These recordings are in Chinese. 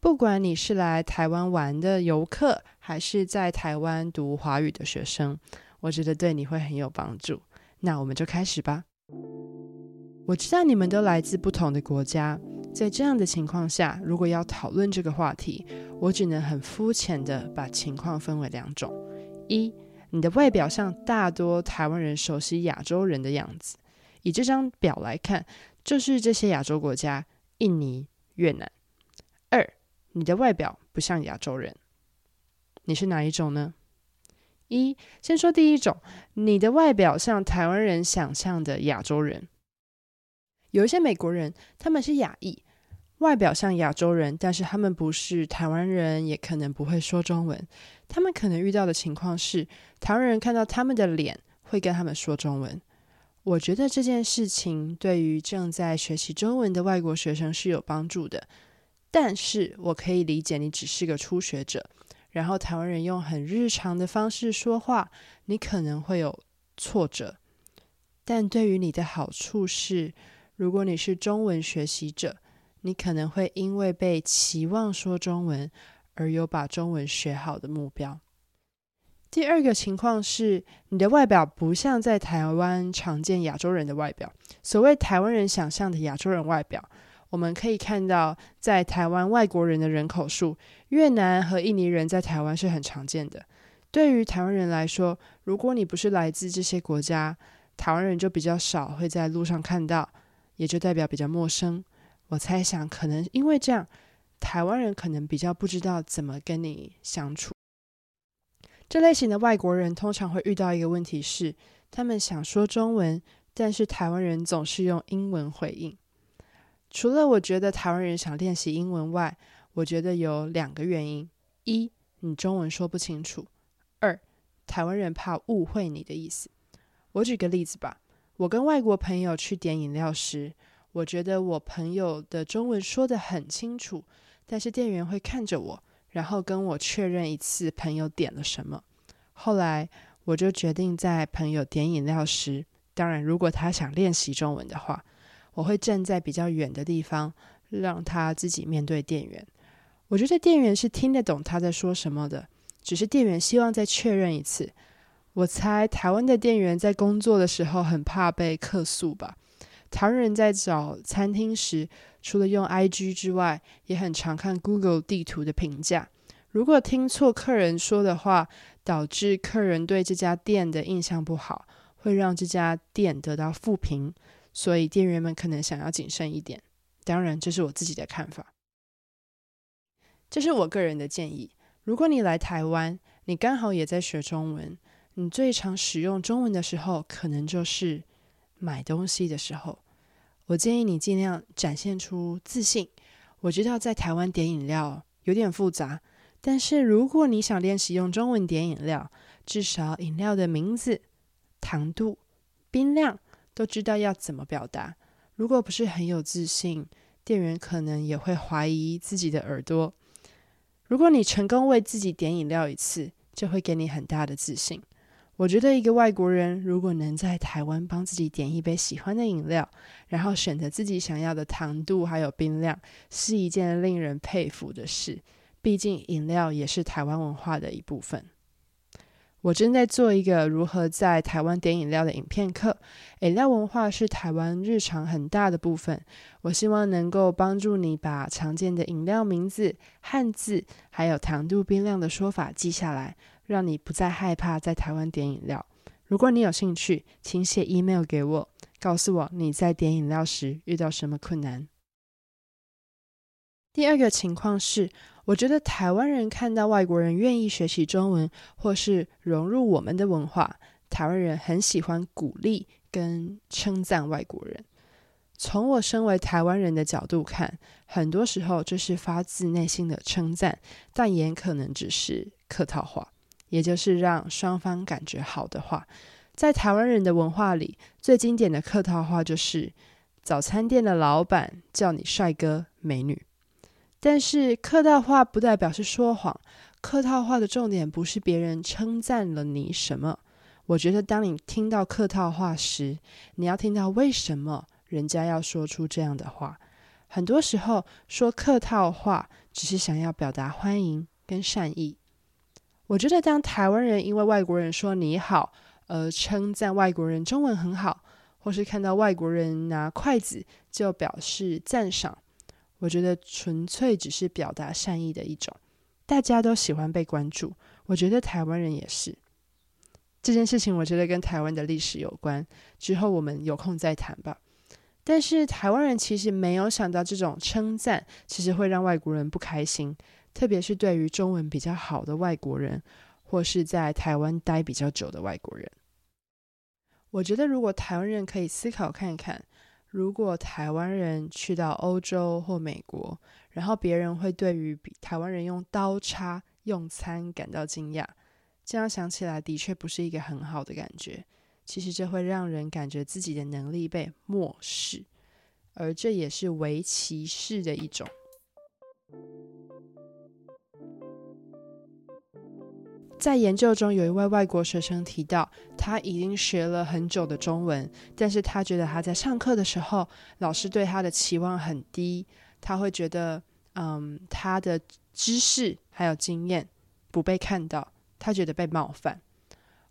不管你是来台湾玩的游客，还是在台湾读华语的学生，我觉得对你会很有帮助。那我们就开始吧。我知道你们都来自不同的国家，在这样的情况下，如果要讨论这个话题，我只能很肤浅的把情况分为两种：一，你的外表像大多台湾人熟悉亚洲人的样子，以这张表来看，就是这些亚洲国家：印尼、越南；二。你的外表不像亚洲人，你是哪一种呢？一，先说第一种，你的外表像台湾人想象的亚洲人。有一些美国人，他们是亚裔，外表像亚洲人，但是他们不是台湾人，也可能不会说中文。他们可能遇到的情况是，台湾人看到他们的脸，会跟他们说中文。我觉得这件事情对于正在学习中文的外国学生是有帮助的。但是我可以理解你只是个初学者，然后台湾人用很日常的方式说话，你可能会有挫折。但对于你的好处是，如果你是中文学习者，你可能会因为被期望说中文而有把中文学好的目标。第二个情况是，你的外表不像在台湾常见亚洲人的外表，所谓台湾人想象的亚洲人外表。我们可以看到，在台湾外国人的人口数，越南和印尼人在台湾是很常见的。对于台湾人来说，如果你不是来自这些国家，台湾人就比较少会在路上看到，也就代表比较陌生。我猜想，可能因为这样，台湾人可能比较不知道怎么跟你相处。这类型的外国人通常会遇到一个问题是，他们想说中文，但是台湾人总是用英文回应。除了我觉得台湾人想练习英文外，我觉得有两个原因：一，你中文说不清楚；二，台湾人怕误会你的意思。我举个例子吧，我跟外国朋友去点饮料时，我觉得我朋友的中文说得很清楚，但是店员会看着我，然后跟我确认一次朋友点了什么。后来我就决定在朋友点饮料时，当然如果他想练习中文的话。我会站在比较远的地方，让他自己面对店员。我觉得店员是听得懂他在说什么的，只是店员希望再确认一次。我猜台湾的店员在工作的时候很怕被客诉吧。台湾人在找餐厅时，除了用 IG 之外，也很常看 Google 地图的评价。如果听错客人说的话，导致客人对这家店的印象不好，会让这家店得到负评。所以店员们可能想要谨慎一点，当然这是我自己的看法，这是我个人的建议。如果你来台湾，你刚好也在学中文，你最常使用中文的时候，可能就是买东西的时候。我建议你尽量展现出自信。我知道在台湾点饮料有点复杂，但是如果你想练习用中文点饮料，至少饮料的名字、糖度、冰量。都知道要怎么表达。如果不是很有自信，店员可能也会怀疑自己的耳朵。如果你成功为自己点饮料一次，就会给你很大的自信。我觉得一个外国人如果能在台湾帮自己点一杯喜欢的饮料，然后选择自己想要的糖度还有冰量，是一件令人佩服的事。毕竟饮料也是台湾文化的一部分。我正在做一个如何在台湾点饮料的影片课。饮料文化是台湾日常很大的部分。我希望能够帮助你把常见的饮料名字、汉字，还有糖度、冰量的说法记下来，让你不再害怕在台湾点饮料。如果你有兴趣，请写 email 给我，告诉我你在点饮料时遇到什么困难。第二个情况是，我觉得台湾人看到外国人愿意学习中文，或是融入我们的文化，台湾人很喜欢鼓励跟称赞外国人。从我身为台湾人的角度看，很多时候这是发自内心的称赞，但也可能只是客套话，也就是让双方感觉好的话。在台湾人的文化里，最经典的客套话就是早餐店的老板叫你帅哥美女。但是客套话不代表是说谎，客套话的重点不是别人称赞了你什么。我觉得当你听到客套话时，你要听到为什么人家要说出这样的话。很多时候说客套话，只是想要表达欢迎跟善意。我觉得当台湾人因为外国人说你好，而称赞外国人中文很好，或是看到外国人拿筷子就表示赞赏，我觉得纯粹只是表达善意的一种。大家都喜欢被关注，我觉得台湾人也是。这件事情我觉得跟台湾的历史有关，之后我们有空再谈吧。但是台湾人其实没有想到这种称赞其实会让外国人不开心，特别是对于中文比较好的外国人，或是在台湾待比较久的外国人。我觉得如果台湾人可以思考看看，如果台湾人去到欧洲或美国，然后别人会对于台湾人用刀叉用餐感到惊讶。这样想起来，的确不是一个很好的感觉。其实这会让人感觉自己的能力被漠视，而这也是微歧视的一种。在研究中，有一位外国学生提到，他已经学了很久的中文，但是他觉得他在上课的时候，老师对他的期望很低，他会觉得，嗯，他的知识还有经验不被看到。他觉得被冒犯。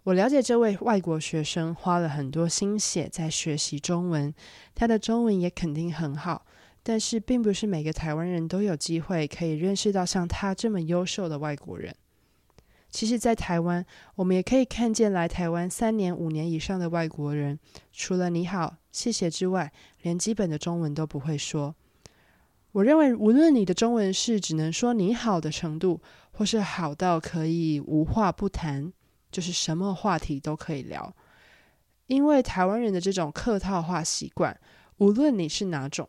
我了解这位外国学生花了很多心血在学习中文，他的中文也肯定很好，但是并不是每个台湾人都有机会可以认识到像他这么优秀的外国人。其实，在台湾，我们也可以看见来台湾三年、五年以上的外国人，除了你好、谢谢之外，连基本的中文都不会说。我认为，无论你的中文是只能说你好的程度，或是好到可以无话不谈，就是什么话题都可以聊。因为台湾人的这种客套话习惯，无论你是哪种，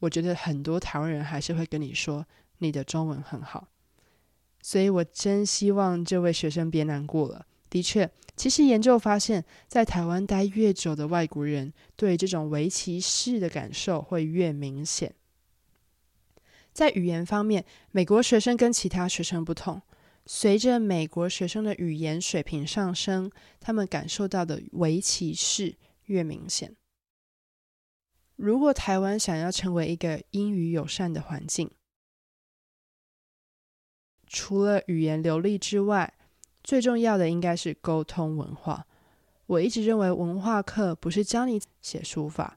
我觉得很多台湾人还是会跟你说你的中文很好。所以我真希望这位学生别难过了。的确，其实研究发现，在台湾待越久的外国人，对这种微歧视的感受会越明显。在语言方面，美国学生跟其他学生不同。随着美国学生的语言水平上升，他们感受到的微歧视越明显。如果台湾想要成为一个英语友善的环境，除了语言流利之外，最重要的应该是沟通文化。我一直认为文化课不是教你写书法，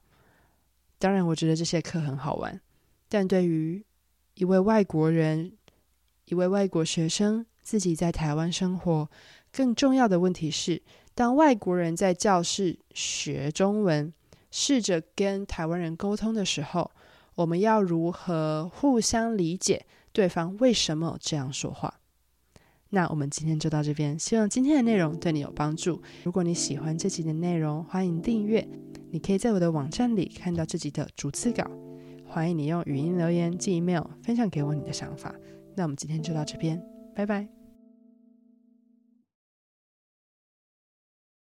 当然我觉得这些课很好玩，但对于一位外国人，一位外国学生自己在台湾生活，更重要的问题是，当外国人在教室学中文，试着跟台湾人沟通的时候，我们要如何互相理解对方为什么这样说话？那我们今天就到这边，希望今天的内容对你有帮助。如果你喜欢这集的内容，欢迎订阅。你可以在我的网站里看到这集的逐字稿。欢迎你用语音留言、寄 email 分享给我你的想法。那我们今天就到这边，拜拜。